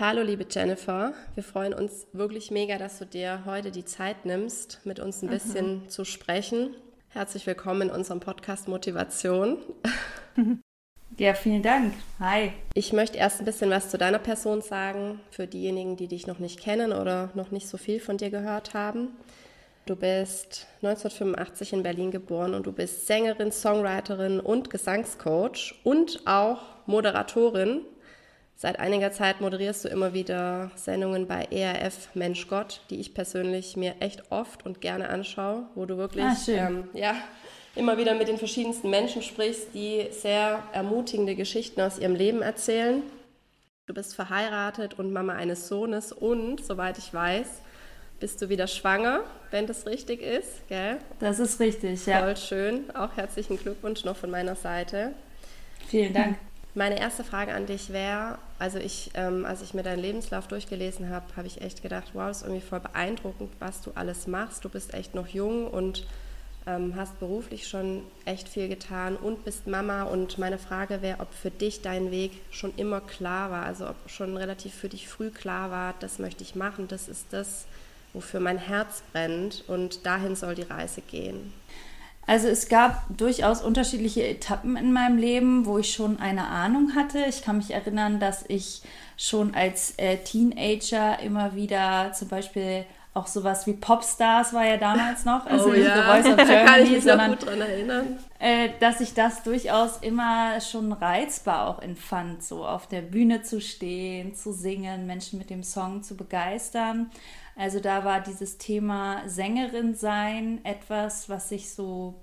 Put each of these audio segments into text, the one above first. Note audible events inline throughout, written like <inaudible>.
Hallo liebe Jennifer, wir freuen uns wirklich mega, dass du dir heute die Zeit nimmst, mit uns ein mhm. bisschen zu sprechen. Herzlich willkommen in unserem Podcast Motivation. <laughs> Ja, vielen Dank. Hi. Ich möchte erst ein bisschen was zu deiner Person sagen, für diejenigen, die dich noch nicht kennen oder noch nicht so viel von dir gehört haben. Du bist 1985 in Berlin geboren und du bist Sängerin, Songwriterin und Gesangscoach und auch Moderatorin Seit einiger Zeit moderierst du immer wieder Sendungen bei ERF Mensch Gott, die ich persönlich mir echt oft und gerne anschaue, wo du wirklich ah, ähm, ja, immer wieder mit den verschiedensten Menschen sprichst, die sehr ermutigende Geschichten aus ihrem Leben erzählen. Du bist verheiratet und Mama eines Sohnes und, soweit ich weiß, bist du wieder schwanger, wenn das richtig ist, gell? Das ist richtig, ja. Voll schön. Auch herzlichen Glückwunsch noch von meiner Seite. Vielen Dank. Meine erste Frage an dich wäre, also ich, ähm, als ich mir deinen Lebenslauf durchgelesen habe, habe ich echt gedacht, wow, das ist irgendwie voll beeindruckend, was du alles machst. Du bist echt noch jung und ähm, hast beruflich schon echt viel getan und bist Mama. Und meine Frage wäre, ob für dich dein Weg schon immer klar war, also ob schon relativ für dich früh klar war, das möchte ich machen, das ist das, wofür mein Herz brennt und dahin soll die Reise gehen. Also es gab durchaus unterschiedliche Etappen in meinem Leben, wo ich schon eine Ahnung hatte. Ich kann mich erinnern, dass ich schon als äh, Teenager immer wieder zum Beispiel auch sowas wie Popstars war ja damals noch, also oh, nicht ja. The Voice of <laughs> Germany, kann ich mich sondern gut dran erinnern. Äh, dass ich das durchaus immer schon reizbar auch empfand, so auf der Bühne zu stehen, zu singen, Menschen mit dem Song zu begeistern. Also da war dieses Thema Sängerin sein etwas, was sich so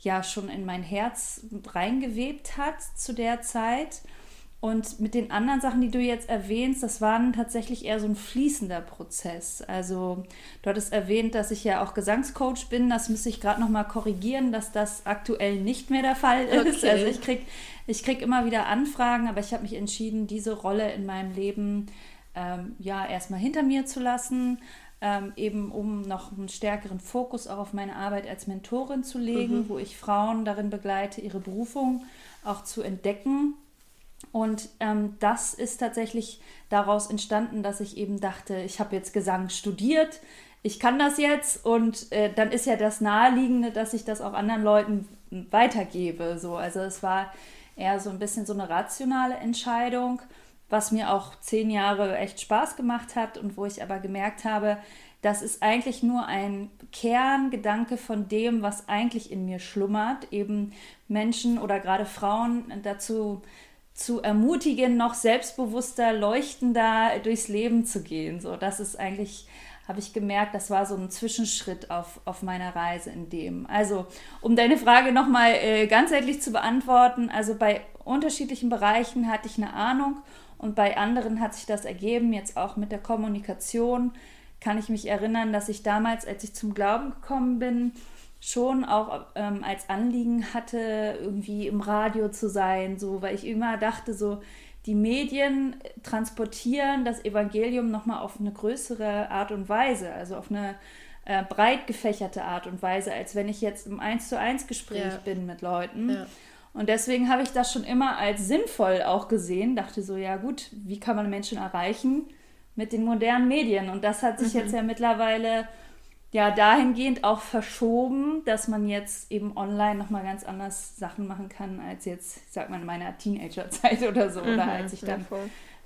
ja schon in mein Herz reingewebt hat zu der Zeit. Und mit den anderen Sachen, die du jetzt erwähnst, das war tatsächlich eher so ein fließender Prozess. Also du hattest erwähnt, dass ich ja auch Gesangscoach bin. Das müsste ich gerade noch mal korrigieren, dass das aktuell nicht mehr der Fall ist. Okay. Also ich kriege ich krieg immer wieder Anfragen, aber ich habe mich entschieden, diese Rolle in meinem Leben ähm, ja erstmal hinter mir zu lassen, ähm, eben um noch einen stärkeren Fokus auch auf meine Arbeit als Mentorin zu legen, mhm. wo ich Frauen darin begleite, ihre Berufung auch zu entdecken. Und ähm, das ist tatsächlich daraus entstanden, dass ich eben dachte, ich habe jetzt Gesang studiert, ich kann das jetzt und äh, dann ist ja das Naheliegende, dass ich das auch anderen Leuten weitergebe. So. Also es war eher so ein bisschen so eine rationale Entscheidung was mir auch zehn Jahre echt Spaß gemacht hat und wo ich aber gemerkt habe, das ist eigentlich nur ein Kerngedanke von dem, was eigentlich in mir schlummert, eben Menschen oder gerade Frauen dazu zu ermutigen, noch selbstbewusster, leuchtender durchs Leben zu gehen. So, das ist eigentlich, habe ich gemerkt, das war so ein Zwischenschritt auf, auf meiner Reise in dem. Also, um deine Frage nochmal äh, ganzheitlich zu beantworten, also bei unterschiedlichen Bereichen hatte ich eine Ahnung und bei anderen hat sich das ergeben, jetzt auch mit der Kommunikation kann ich mich erinnern, dass ich damals, als ich zum Glauben gekommen bin, schon auch ähm, als Anliegen hatte, irgendwie im Radio zu sein, so, weil ich immer dachte, so, die Medien transportieren das Evangelium nochmal auf eine größere Art und Weise, also auf eine äh, breit gefächerte Art und Weise, als wenn ich jetzt im Eins zu eins Gespräch ja. bin mit Leuten. Ja. Und deswegen habe ich das schon immer als sinnvoll auch gesehen. Dachte so, ja gut, wie kann man Menschen erreichen mit den modernen Medien? Und das hat sich mhm. jetzt ja mittlerweile ja dahingehend auch verschoben, dass man jetzt eben online nochmal ganz anders Sachen machen kann, als jetzt, ich sag mal, in meiner Teenagerzeit <laughs> oder so. Mhm, oder als ich dann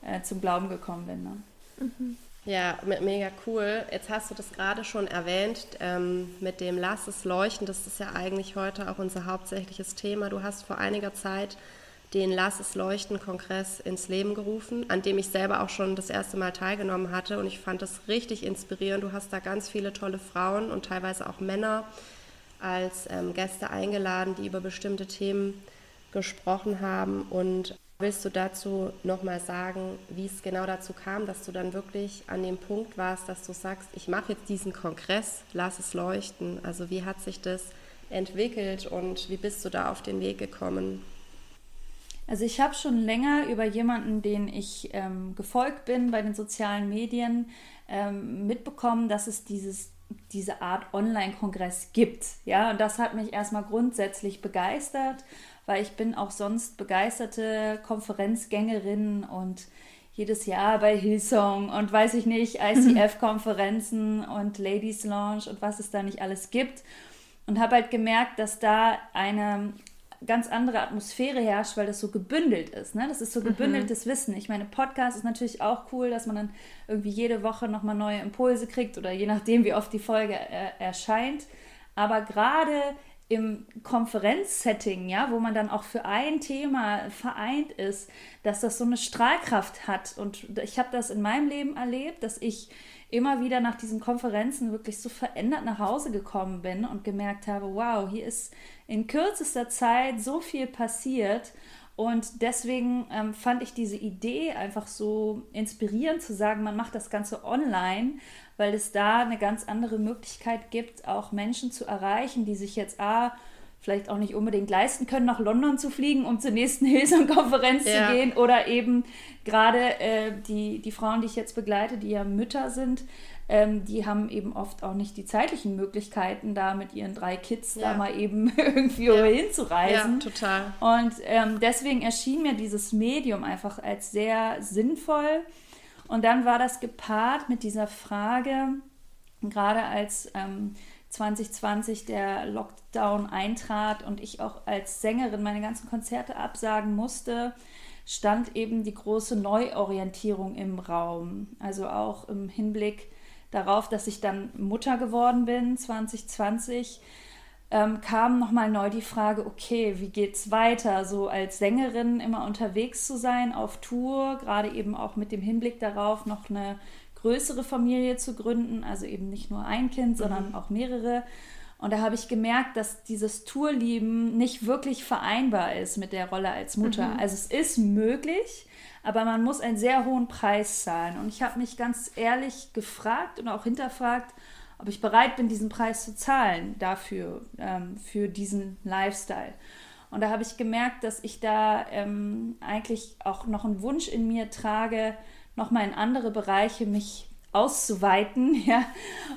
äh, zum Glauben gekommen bin. Ne? Mhm. Ja, mega cool. Jetzt hast du das gerade schon erwähnt ähm, mit dem Lass es leuchten. Das ist ja eigentlich heute auch unser hauptsächliches Thema. Du hast vor einiger Zeit den Lass es leuchten Kongress ins Leben gerufen, an dem ich selber auch schon das erste Mal teilgenommen hatte und ich fand das richtig inspirierend. Du hast da ganz viele tolle Frauen und teilweise auch Männer als ähm, Gäste eingeladen, die über bestimmte Themen gesprochen haben und Willst du dazu nochmal sagen, wie es genau dazu kam, dass du dann wirklich an dem Punkt warst, dass du sagst, ich mache jetzt diesen Kongress, lass es leuchten. Also wie hat sich das entwickelt und wie bist du da auf den Weg gekommen? Also ich habe schon länger über jemanden, den ich ähm, gefolgt bin bei den sozialen Medien, ähm, mitbekommen, dass es dieses, diese Art Online-Kongress gibt. Ja, und das hat mich erstmal grundsätzlich begeistert weil ich bin auch sonst begeisterte Konferenzgängerin und jedes Jahr bei Hillsong und weiß ich nicht, <laughs> ICF-Konferenzen und Ladies Launch und was es da nicht alles gibt. Und habe halt gemerkt, dass da eine ganz andere Atmosphäre herrscht, weil das so gebündelt ist. Ne? Das ist so mhm. gebündeltes mhm. Wissen. Ich meine, Podcast ist natürlich auch cool, dass man dann irgendwie jede Woche nochmal neue Impulse kriegt oder je nachdem, wie oft die Folge äh, erscheint. Aber gerade im Konferenzsetting, ja, wo man dann auch für ein Thema vereint ist, dass das so eine Strahlkraft hat. Und ich habe das in meinem Leben erlebt, dass ich immer wieder nach diesen Konferenzen wirklich so verändert nach Hause gekommen bin und gemerkt habe, wow, hier ist in kürzester Zeit so viel passiert. Und deswegen ähm, fand ich diese Idee einfach so inspirierend zu sagen, man macht das Ganze online weil es da eine ganz andere Möglichkeit gibt, auch Menschen zu erreichen, die sich jetzt A, vielleicht auch nicht unbedingt leisten können, nach London zu fliegen, um zur nächsten <laughs> Hillsong-Konferenz ja. zu gehen. Oder eben gerade äh, die, die Frauen, die ich jetzt begleite, die ja Mütter sind, ähm, die haben eben oft auch nicht die zeitlichen Möglichkeiten, da mit ihren drei Kids ja. da mal eben <laughs> irgendwie ja. hinzureisen. Ja, total. Und ähm, deswegen erschien mir dieses Medium einfach als sehr sinnvoll und dann war das gepaart mit dieser Frage, gerade als ähm, 2020 der Lockdown eintrat und ich auch als Sängerin meine ganzen Konzerte absagen musste, stand eben die große Neuorientierung im Raum. Also auch im Hinblick darauf, dass ich dann Mutter geworden bin 2020 ähm, kam nochmal neu die Frage, okay, wie geht's weiter? So als Sängerin immer unterwegs zu sein, auf Tour, gerade eben auch mit dem Hinblick darauf, noch eine größere Familie zu gründen, also eben nicht nur ein Kind, sondern mhm. auch mehrere. Und da habe ich gemerkt, dass dieses Tourlieben nicht wirklich vereinbar ist mit der Rolle als Mutter. Mhm. Also es ist möglich, aber man muss einen sehr hohen Preis zahlen. Und ich habe mich ganz ehrlich gefragt und auch hinterfragt, ob ich bereit bin, diesen Preis zu zahlen dafür, ähm, für diesen Lifestyle. Und da habe ich gemerkt, dass ich da ähm, eigentlich auch noch einen Wunsch in mir trage, nochmal in andere Bereiche mich auszuweiten, <laughs> ja.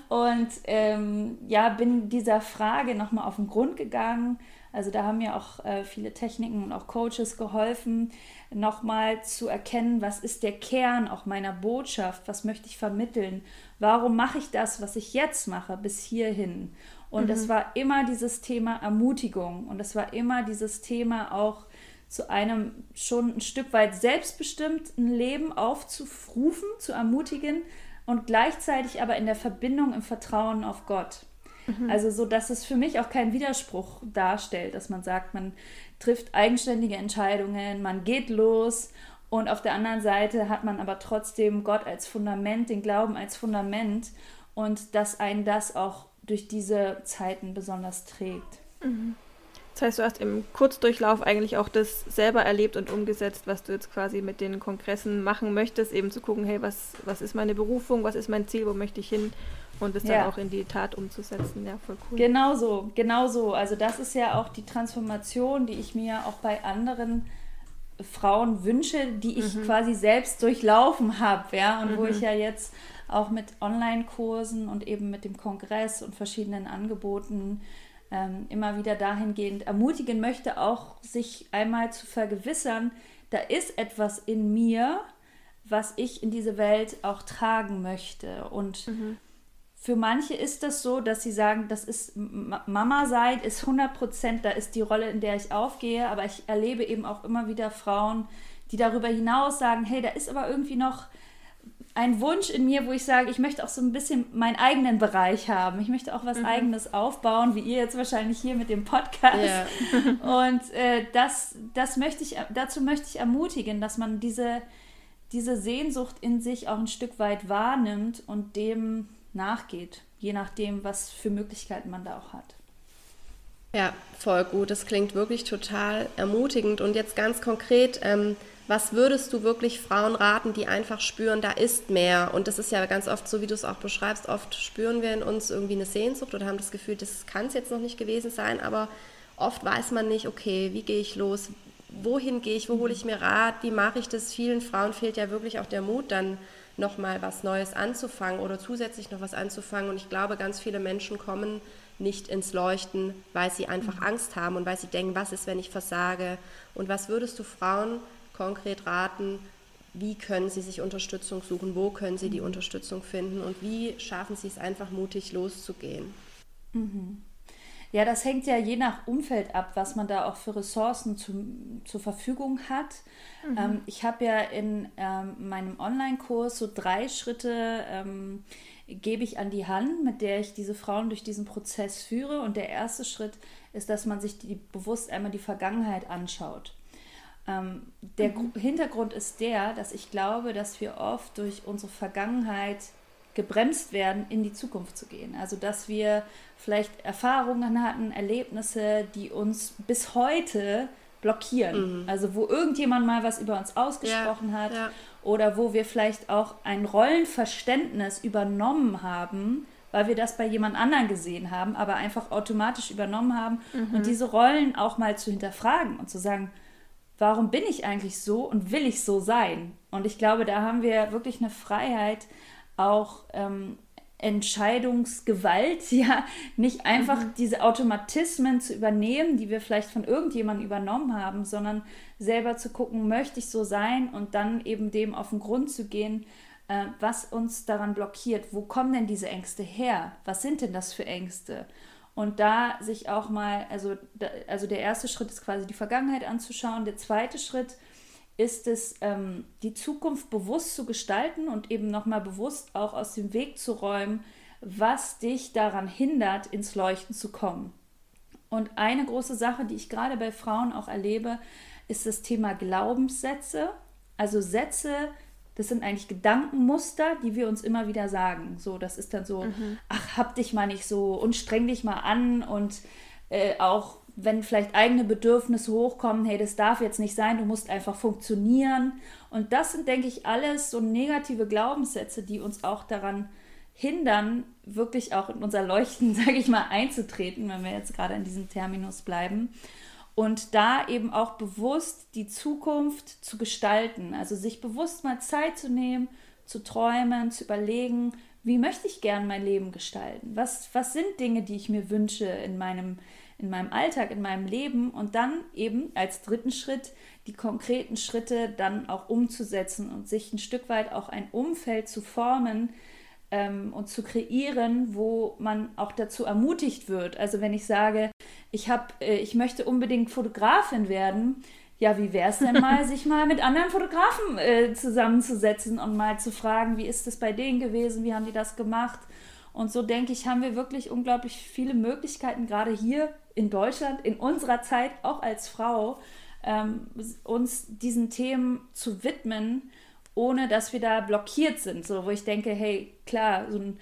Und ähm, ja, bin dieser Frage nochmal auf den Grund gegangen. Also da haben mir auch äh, viele Techniken und auch Coaches geholfen, nochmal zu erkennen, was ist der Kern auch meiner Botschaft, was möchte ich vermitteln Warum mache ich das, was ich jetzt mache, bis hierhin? Und mhm. es war immer dieses Thema Ermutigung und es war immer dieses Thema auch zu einem schon ein Stück weit selbstbestimmten Leben aufzurufen, zu ermutigen und gleichzeitig aber in der Verbindung im Vertrauen auf Gott. Mhm. Also so, dass es für mich auch keinen Widerspruch darstellt, dass man sagt, man trifft eigenständige Entscheidungen, man geht los und auf der anderen Seite hat man aber trotzdem Gott als Fundament, den Glauben als Fundament und dass einen das auch durch diese Zeiten besonders trägt. Mhm. Das heißt, du hast im Kurzdurchlauf eigentlich auch das selber erlebt und umgesetzt, was du jetzt quasi mit den Kongressen machen möchtest, eben zu gucken, hey, was, was ist meine Berufung, was ist mein Ziel, wo möchte ich hin und es ja. dann auch in die Tat umzusetzen. Ja, voll cool. Genau so, genau so. Also das ist ja auch die Transformation, die ich mir auch bei anderen Frauen wünsche, die ich mhm. quasi selbst durchlaufen habe, ja, und mhm. wo ich ja jetzt auch mit Online-Kursen und eben mit dem Kongress und verschiedenen Angeboten ähm, immer wieder dahingehend ermutigen möchte, auch sich einmal zu vergewissern, da ist etwas in mir, was ich in diese Welt auch tragen möchte. Und mhm für manche ist das so, dass sie sagen, das ist Mama sein, ist 100 Prozent, da ist die Rolle, in der ich aufgehe. Aber ich erlebe eben auch immer wieder Frauen, die darüber hinaus sagen, hey, da ist aber irgendwie noch ein Wunsch in mir, wo ich sage, ich möchte auch so ein bisschen meinen eigenen Bereich haben. Ich möchte auch was mhm. eigenes aufbauen, wie ihr jetzt wahrscheinlich hier mit dem Podcast. Yeah. <laughs> <laughs> Und äh, das, das möchte ich, dazu möchte ich ermutigen, dass man diese, diese Sehnsucht in sich auch ein Stück weit wahrnimmt und dem nachgeht, je nachdem, was für Möglichkeiten man da auch hat. Ja, voll gut. Das klingt wirklich total ermutigend. Und jetzt ganz konkret, ähm, was würdest du wirklich Frauen raten, die einfach spüren, da ist mehr? Und das ist ja ganz oft so, wie du es auch beschreibst, oft spüren wir in uns irgendwie eine Sehnsucht oder haben das Gefühl, das kann es jetzt noch nicht gewesen sein, aber oft weiß man nicht, okay, wie gehe ich los? Wohin gehe ich? Wo hole ich mir Rat? Wie mache ich das? Vielen Frauen fehlt ja wirklich auch der Mut, dann nochmal was Neues anzufangen oder zusätzlich noch was anzufangen. Und ich glaube, ganz viele Menschen kommen nicht ins Leuchten, weil sie einfach mhm. Angst haben und weil sie denken, was ist, wenn ich versage? Und was würdest du Frauen konkret raten, wie können Sie sich Unterstützung suchen, wo können Sie die mhm. Unterstützung finden und wie schaffen Sie es einfach mutig loszugehen. Mhm. Ja, das hängt ja je nach Umfeld ab, was man da auch für Ressourcen zu, zur Verfügung hat. Mhm. Ähm, ich habe ja in ähm, meinem Online-Kurs so drei Schritte ähm, gebe ich an die Hand, mit der ich diese Frauen durch diesen Prozess führe. Und der erste Schritt ist, dass man sich die, bewusst einmal die Vergangenheit anschaut. Ähm, der mhm. Hintergrund ist der, dass ich glaube, dass wir oft durch unsere Vergangenheit gebremst werden, in die Zukunft zu gehen. Also dass wir vielleicht Erfahrungen hatten, Erlebnisse, die uns bis heute blockieren. Mhm. Also wo irgendjemand mal was über uns ausgesprochen ja, hat ja. Oder wo wir vielleicht auch ein Rollenverständnis übernommen haben, weil wir das bei jemand anderen gesehen haben, aber einfach automatisch übernommen haben mhm. und diese Rollen auch mal zu hinterfragen und zu sagen, warum bin ich eigentlich so und will ich so sein? Und ich glaube, da haben wir wirklich eine Freiheit, auch ähm, Entscheidungsgewalt, <laughs> ja, nicht einfach mhm. diese Automatismen zu übernehmen, die wir vielleicht von irgendjemandem übernommen haben, sondern selber zu gucken, möchte ich so sein und dann eben dem auf den Grund zu gehen, äh, was uns daran blockiert. Wo kommen denn diese Ängste her? Was sind denn das für Ängste? Und da sich auch mal, also, also der erste Schritt ist quasi die Vergangenheit anzuschauen. Der zweite Schritt ist es, ähm, die Zukunft bewusst zu gestalten und eben nochmal bewusst auch aus dem Weg zu räumen, was dich daran hindert, ins Leuchten zu kommen. Und eine große Sache, die ich gerade bei Frauen auch erlebe, ist das Thema Glaubenssätze. Also Sätze, das sind eigentlich Gedankenmuster, die wir uns immer wieder sagen. So, das ist dann so, mhm. ach, hab dich mal nicht so und streng dich mal an und äh, auch wenn vielleicht eigene Bedürfnisse hochkommen, hey, das darf jetzt nicht sein, du musst einfach funktionieren. Und das sind, denke ich, alles so negative Glaubenssätze, die uns auch daran hindern, wirklich auch in unser Leuchten, <laughs> sage ich mal, einzutreten, wenn wir jetzt gerade in diesem Terminus bleiben und da eben auch bewusst die Zukunft zu gestalten. Also sich bewusst mal Zeit zu nehmen, zu träumen, zu überlegen, wie möchte ich gern mein Leben gestalten? Was, was sind Dinge, die ich mir wünsche in meinem, in meinem Alltag, in meinem Leben? Und dann eben als dritten Schritt die konkreten Schritte dann auch umzusetzen und sich ein Stück weit auch ein Umfeld zu formen, ähm, und zu kreieren, wo man auch dazu ermutigt wird. Also wenn ich sage, ich habe, äh, ich möchte unbedingt Fotografin werden, ja, wie wäre es denn <laughs> mal, sich mal mit anderen Fotografen äh, zusammenzusetzen und mal zu fragen, wie ist es bei denen gewesen, wie haben die das gemacht? Und so denke ich, haben wir wirklich unglaublich viele Möglichkeiten, gerade hier in Deutschland, in unserer Zeit, auch als Frau, ähm, uns diesen Themen zu widmen ohne dass wir da blockiert sind. So, wo ich denke, hey, klar, so ein,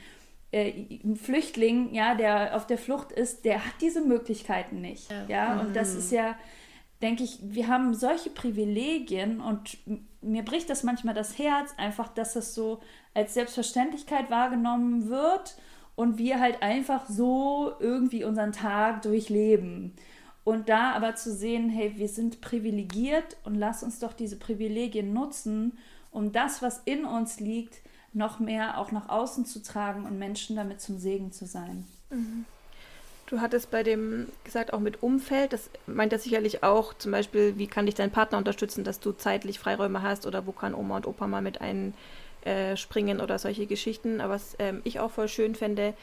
äh, ein Flüchtling, ja, der auf der Flucht ist, der hat diese Möglichkeiten nicht. Ja, ja? Mhm. und das ist ja, denke ich, wir haben solche Privilegien und mir bricht das manchmal das Herz, einfach, dass das so als Selbstverständlichkeit wahrgenommen wird und wir halt einfach so irgendwie unseren Tag durchleben. Und da aber zu sehen, hey, wir sind privilegiert und lass uns doch diese Privilegien nutzen um das, was in uns liegt, noch mehr auch nach außen zu tragen und Menschen damit zum Segen zu sein. Mhm. Du hattest bei dem gesagt, auch mit Umfeld, das meint er sicherlich auch, zum Beispiel, wie kann dich dein Partner unterstützen, dass du zeitlich Freiräume hast oder wo kann Oma und Opa mal mit einspringen äh, oder solche Geschichten. Aber was ähm, ich auch voll schön fände,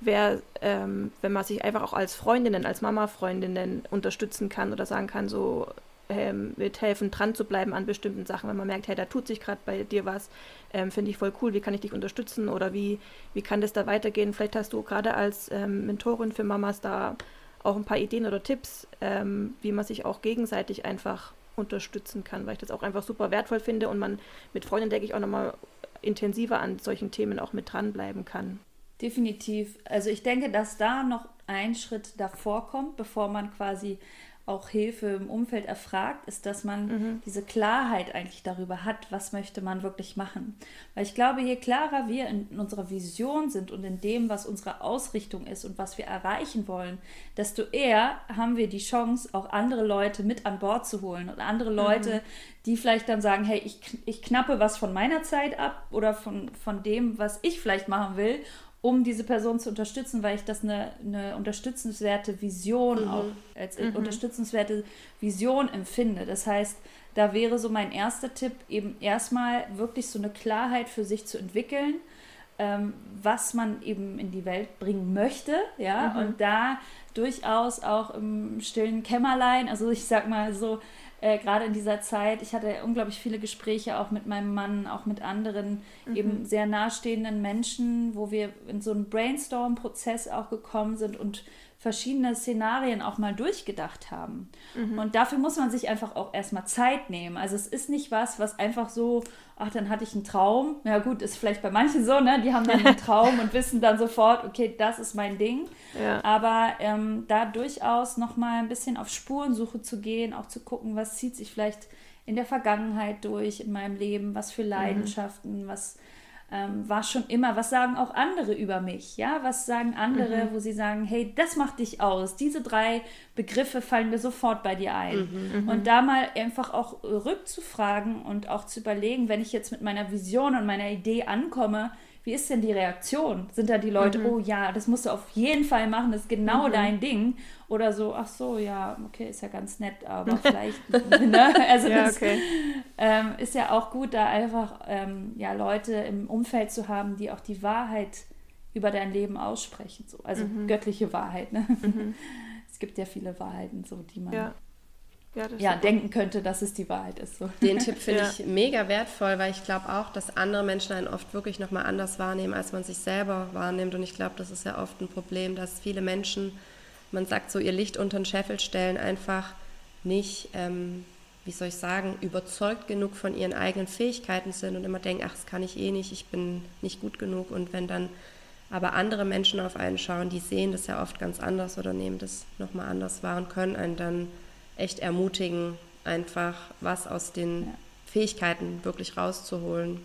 wäre, ähm, wenn man sich einfach auch als Freundinnen, als Mama-Freundinnen unterstützen kann oder sagen kann, so, ähm, mithelfen, dran zu bleiben an bestimmten Sachen, wenn man merkt, hey, da tut sich gerade bei dir was, ähm, finde ich voll cool, wie kann ich dich unterstützen oder wie, wie kann das da weitergehen? Vielleicht hast du gerade als ähm, Mentorin für Mamas da auch ein paar Ideen oder Tipps, ähm, wie man sich auch gegenseitig einfach unterstützen kann, weil ich das auch einfach super wertvoll finde und man mit Freunden, denke ich, auch nochmal intensiver an solchen Themen auch mit dranbleiben kann. Definitiv. Also ich denke, dass da noch ein Schritt davor kommt, bevor man quasi auch Hilfe im Umfeld erfragt, ist, dass man mhm. diese Klarheit eigentlich darüber hat, was möchte man wirklich machen. Weil ich glaube, je klarer wir in, in unserer Vision sind und in dem, was unsere Ausrichtung ist und was wir erreichen wollen, desto eher haben wir die Chance, auch andere Leute mit an Bord zu holen und andere Leute, mhm. die vielleicht dann sagen, hey, ich, ich knappe was von meiner Zeit ab oder von, von dem, was ich vielleicht machen will um diese Person zu unterstützen, weil ich das eine, eine unterstützenswerte Vision mhm. auch als mhm. unterstützenswerte Vision empfinde. Das heißt, da wäre so mein erster Tipp, eben erstmal wirklich so eine Klarheit für sich zu entwickeln, ähm, was man eben in die Welt bringen möchte, ja, mhm. und da durchaus auch im stillen Kämmerlein, also ich sag mal so, äh, gerade in dieser Zeit, ich hatte unglaublich viele Gespräche auch mit meinem Mann, auch mit anderen mhm. eben sehr nahestehenden Menschen, wo wir in so einen Brainstorm-Prozess auch gekommen sind und verschiedene Szenarien auch mal durchgedacht haben. Mhm. Und dafür muss man sich einfach auch erstmal Zeit nehmen. Also es ist nicht was, was einfach so, ach, dann hatte ich einen Traum. Ja gut, ist vielleicht bei manchen so, ne? Die haben dann einen <laughs> Traum und wissen dann sofort, okay, das ist mein Ding. Ja. Aber ähm, da durchaus nochmal ein bisschen auf Spurensuche zu gehen, auch zu gucken, was zieht sich vielleicht in der Vergangenheit durch in meinem Leben, was für mhm. Leidenschaften, mhm. was ähm, war schon immer, was sagen auch andere über mich? Ja, was sagen andere, mhm. wo sie sagen, hey, das macht dich aus. Diese drei Begriffe fallen mir sofort bei dir ein. Mhm, mhm. und da mal einfach auch rückzufragen und auch zu überlegen, wenn ich jetzt mit meiner Vision und meiner Idee ankomme, wie ist denn die Reaktion? Sind da die Leute, mhm. oh ja, das musst du auf jeden Fall machen, das ist genau mhm. dein Ding? Oder so, ach so, ja, okay, ist ja ganz nett, aber <laughs> vielleicht, ne? Also ja, das okay. ähm, ist ja auch gut, da einfach ähm, ja, Leute im Umfeld zu haben, die auch die Wahrheit über dein Leben aussprechen. So. Also mhm. göttliche Wahrheit. Ne? Mhm. <laughs> Es gibt ja viele Wahrheiten, so, die man ja ja, ja denken könnte, dass es die Wahrheit ist. So. Den Tipp <laughs> finde ja. ich mega wertvoll, weil ich glaube auch, dass andere Menschen einen oft wirklich nochmal anders wahrnehmen, als man sich selber wahrnimmt. Und ich glaube, das ist ja oft ein Problem, dass viele Menschen, man sagt so, ihr Licht unter den Scheffel stellen, einfach nicht, ähm, wie soll ich sagen, überzeugt genug von ihren eigenen Fähigkeiten sind und immer denken, ach, das kann ich eh nicht, ich bin nicht gut genug. Und wenn dann aber andere Menschen auf einen schauen, die sehen das ja oft ganz anders oder nehmen das nochmal anders wahr und können einen dann echt ermutigen, einfach was aus den ja. Fähigkeiten wirklich rauszuholen.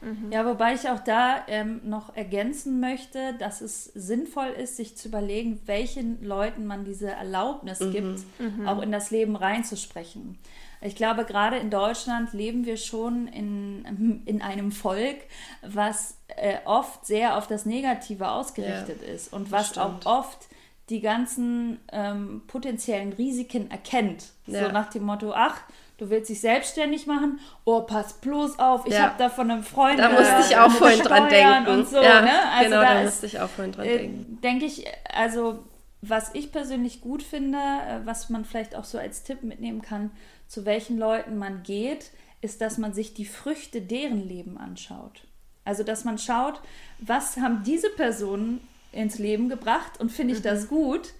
Mhm. Ja, wobei ich auch da ähm, noch ergänzen möchte, dass es sinnvoll ist, sich zu überlegen, welchen Leuten man diese Erlaubnis mhm. gibt, mhm. auch in das Leben reinzusprechen. Ich glaube, gerade in Deutschland leben wir schon in, <laughs> in einem Volk, was äh, oft sehr auf das Negative ausgerichtet ja, ist und was auch oft die ganzen ähm, potenziellen Risiken erkennt. Ja. So nach dem Motto, ach, du willst dich selbstständig machen, oh, pass bloß auf, ich ja. habe da von einem Freund Da musste ich auch vorhin dran denken. Und so, ja, ne? also genau, da, da musste ich auch vorhin dran äh, denken. Denke ich, also was ich persönlich gut finde, äh, was man vielleicht auch so als Tipp mitnehmen kann, zu welchen Leuten man geht, ist, dass man sich die Früchte deren Leben anschaut. Also, dass man schaut, was haben diese Personen ins Leben gebracht und finde ich mhm. das gut.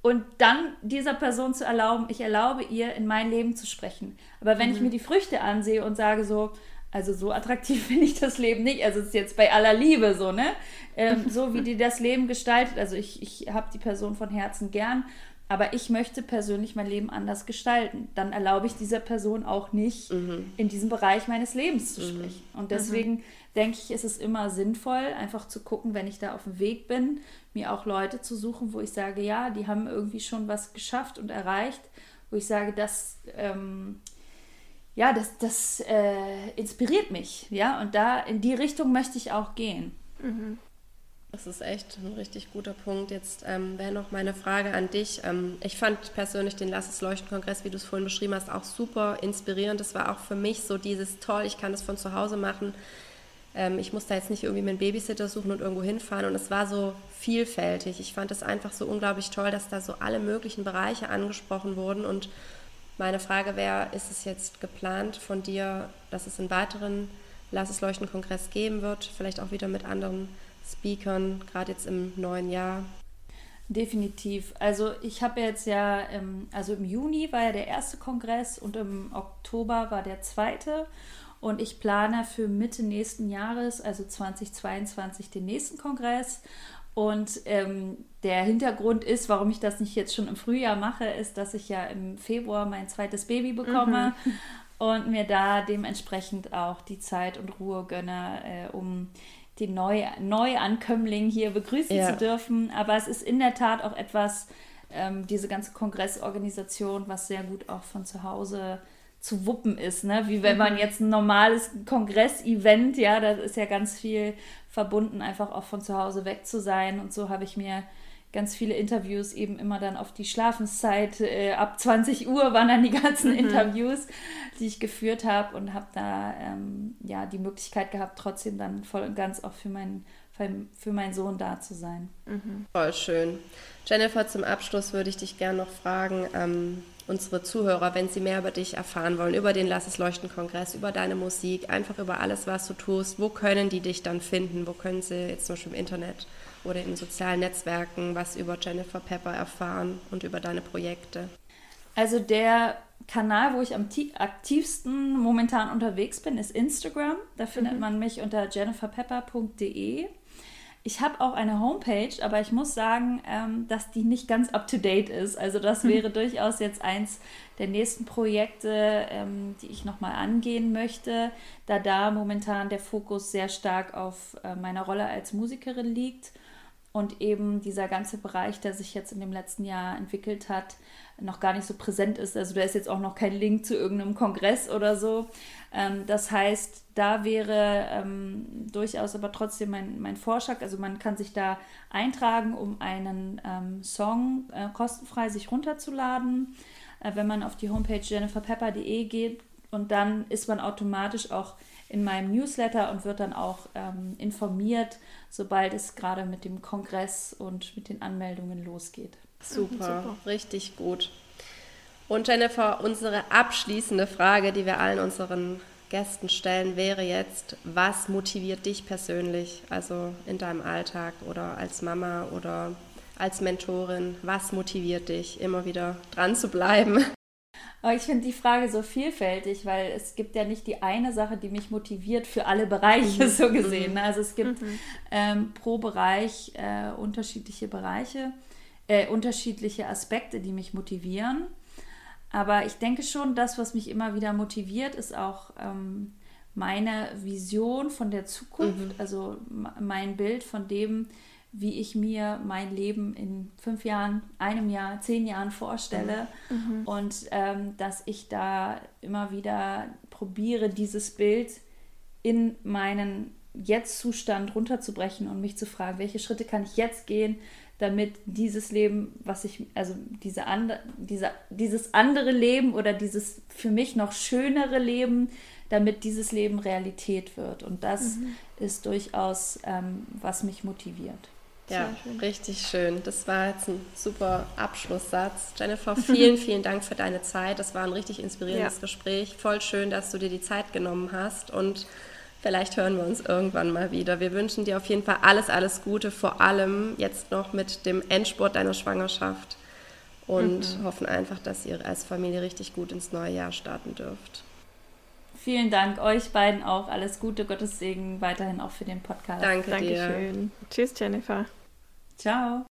Und dann dieser Person zu erlauben, ich erlaube ihr, in mein Leben zu sprechen. Aber wenn mhm. ich mir die Früchte ansehe und sage so, also so attraktiv <laughs> finde ich das Leben nicht, also es ist jetzt bei aller Liebe so, ne? Ähm, <laughs> so wie die das Leben gestaltet, also ich, ich habe die Person von Herzen gern, aber ich möchte persönlich mein Leben anders gestalten. Dann erlaube ich dieser Person auch nicht, mhm. in diesem Bereich meines Lebens zu mhm. sprechen. Und mhm. deswegen denke ich, ist es immer sinnvoll, einfach zu gucken, wenn ich da auf dem Weg bin, mir auch Leute zu suchen, wo ich sage, ja, die haben irgendwie schon was geschafft und erreicht, wo ich sage, das, ähm, ja, das, das äh, inspiriert mich, ja, und da in die Richtung möchte ich auch gehen. Mhm. Das ist echt ein richtig guter Punkt. Jetzt ähm, wäre noch meine Frage an dich. Ähm, ich fand persönlich den Lass es leuchten Kongress, wie du es vorhin beschrieben hast, auch super inspirierend. Das war auch für mich so dieses toll, ich kann das von zu Hause machen. Ähm, ich musste jetzt nicht irgendwie meinen Babysitter suchen und irgendwo hinfahren. Und es war so vielfältig. Ich fand es einfach so unglaublich toll, dass da so alle möglichen Bereiche angesprochen wurden und Meine Frage wäre, ist es jetzt geplant von dir, dass es einen weiteren Lass es leuchten Kongress geben wird, vielleicht auch wieder mit anderen Speakern, gerade jetzt im neuen Jahr? Definitiv. Also ich habe jetzt ja, im, also im Juni war ja der erste Kongress und im Oktober war der zweite. Und ich plane für Mitte nächsten Jahres, also 2022, den nächsten Kongress. Und ähm, der Hintergrund ist, warum ich das nicht jetzt schon im Frühjahr mache, ist, dass ich ja im Februar mein zweites Baby bekomme mhm. und mir da dementsprechend auch die Zeit und Ruhe gönne, äh, um den Neu Neuankömmling hier begrüßen ja. zu dürfen. Aber es ist in der Tat auch etwas, ähm, diese ganze Kongressorganisation, was sehr gut auch von zu Hause zu wuppen ist, ne? Wie wenn man mhm. jetzt ein normales Kongress-Event, ja, da ist ja ganz viel verbunden, einfach auch von zu Hause weg zu sein. Und so habe ich mir ganz viele Interviews eben immer dann auf die Schlafenszeit, äh, ab 20 Uhr waren dann die ganzen mhm. Interviews, die ich geführt habe und habe da ähm, ja die Möglichkeit gehabt, trotzdem dann voll und ganz auch für meinen für meinen Sohn da zu sein. Mhm. Voll schön. Jennifer, zum Abschluss würde ich dich gerne noch fragen, ähm, unsere Zuhörer, wenn sie mehr über dich erfahren wollen, über den Lass es leuchten Kongress, über deine Musik, einfach über alles, was du tust, wo können die dich dann finden? Wo können sie jetzt zum Beispiel im Internet oder in sozialen Netzwerken was über Jennifer Pepper erfahren und über deine Projekte? Also der Kanal, wo ich am aktivsten momentan unterwegs bin, ist Instagram. Da findet mhm. man mich unter jenniferpepper.de. Ich habe auch eine Homepage, aber ich muss sagen, ähm, dass die nicht ganz up-to-date ist. Also das <laughs> wäre durchaus jetzt eins der nächsten Projekte, ähm, die ich nochmal angehen möchte, da da momentan der Fokus sehr stark auf äh, meiner Rolle als Musikerin liegt und eben dieser ganze Bereich, der sich jetzt in dem letzten Jahr entwickelt hat, noch gar nicht so präsent ist. Also da ist jetzt auch noch kein Link zu irgendeinem Kongress oder so. Ähm, das heißt, da wäre ähm, durchaus aber trotzdem mein, mein Vorschlag, also man kann sich da eintragen, um einen ähm, Song äh, kostenfrei sich runterzuladen. Äh, wenn man auf die Homepage jenniferpepper.de geht und dann ist man automatisch auch in meinem Newsletter und wird dann auch ähm, informiert, sobald es gerade mit dem Kongress und mit den Anmeldungen losgeht. Super, <laughs> Super, richtig gut. Und Jennifer, unsere abschließende Frage, die wir allen unseren Gästen stellen, wäre jetzt, was motiviert dich persönlich, also in deinem Alltag oder als Mama oder als Mentorin, was motiviert dich, immer wieder dran zu bleiben? Aber ich finde die Frage so vielfältig, weil es gibt ja nicht die eine Sache, die mich motiviert für alle Bereiche mhm. <laughs> so gesehen. Mhm. Also es gibt mhm. ähm, pro Bereich äh, unterschiedliche Bereiche äh, unterschiedliche Aspekte, die mich motivieren. Aber ich denke schon, das, was mich immer wieder motiviert, ist auch ähm, meine Vision von der Zukunft, mhm. also mein Bild von dem, wie ich mir mein Leben in fünf Jahren, einem Jahr, zehn Jahren vorstelle. Mhm. Und ähm, dass ich da immer wieder probiere, dieses Bild in meinen Jetzt-Zustand runterzubrechen und mich zu fragen, welche Schritte kann ich jetzt gehen, damit dieses Leben, was ich, also diese andre, diese, dieses andere Leben oder dieses für mich noch schönere Leben, damit dieses Leben Realität wird. Und das mhm. ist durchaus, ähm, was mich motiviert. Ja, schön. richtig schön. Das war jetzt ein super Abschlusssatz. Jennifer, vielen, <laughs> vielen Dank für deine Zeit. Das war ein richtig inspirierendes ja. Gespräch. Voll schön, dass du dir die Zeit genommen hast und Vielleicht hören wir uns irgendwann mal wieder. Wir wünschen dir auf jeden Fall alles, alles Gute, vor allem jetzt noch mit dem Endspurt deiner Schwangerschaft und mhm. hoffen einfach, dass ihr als Familie richtig gut ins neue Jahr starten dürft. Vielen Dank euch beiden auch. Alles Gute, Gottes Segen weiterhin auch für den Podcast. Danke Dankeschön. dir. Tschüss, Jennifer. Ciao.